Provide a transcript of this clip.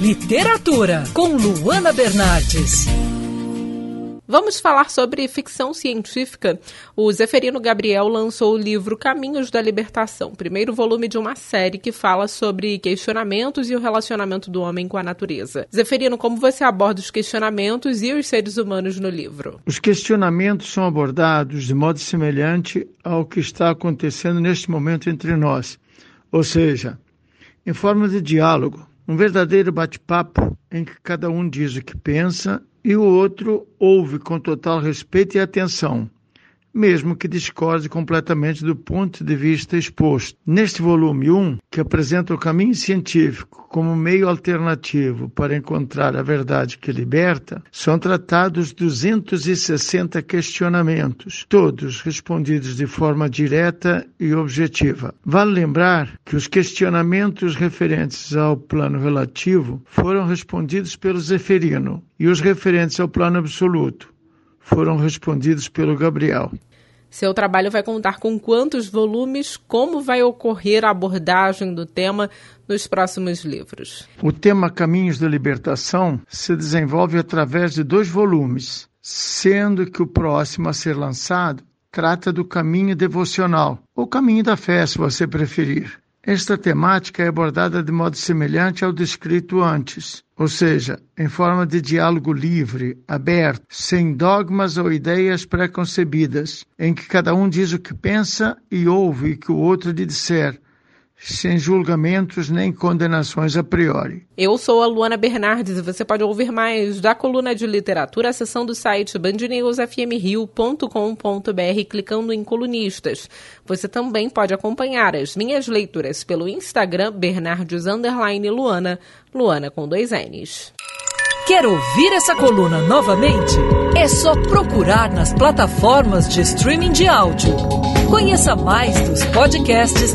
Literatura, com Luana Bernardes. Vamos falar sobre ficção científica. O Zeferino Gabriel lançou o livro Caminhos da Libertação, primeiro volume de uma série que fala sobre questionamentos e o relacionamento do homem com a natureza. Zeferino, como você aborda os questionamentos e os seres humanos no livro? Os questionamentos são abordados de modo semelhante ao que está acontecendo neste momento entre nós, ou seja, em forma de diálogo, um verdadeiro bate-papo em que cada um diz o que pensa e o outro ouve com total respeito e atenção, mesmo que discorde completamente do ponto de vista exposto. Neste volume 1, que apresenta o caminho científico como meio alternativo para encontrar a verdade que liberta, são tratados 260 questionamentos, todos respondidos de forma direta e objetiva. Vale lembrar que os questionamentos referentes ao plano relativo foram respondidos pelo Zeferino e os referentes ao plano absoluto foram respondidos pelo Gabriel. Seu trabalho vai contar com quantos volumes, como vai ocorrer a abordagem do tema nos próximos livros. O tema Caminhos da Libertação se desenvolve através de dois volumes, sendo que o próximo a ser lançado trata do caminho devocional, ou caminho da fé, se você preferir. Esta temática é abordada de modo semelhante ao descrito antes, ou seja, em forma de diálogo livre, aberto, sem dogmas ou ideias preconcebidas, em que cada um diz o que pensa e ouve o que o outro lhe disser, sem julgamentos nem condenações a priori. Eu sou a Luana Bernardes e você pode ouvir mais da coluna de literatura acessando do site bandnewsfmrio.com.br clicando em colunistas. Você também pode acompanhar as minhas leituras pelo Instagram Bernardes Luana, Luana com dois N's. Quer ouvir essa coluna novamente? É só procurar nas plataformas de streaming de áudio. Conheça mais dos podcasts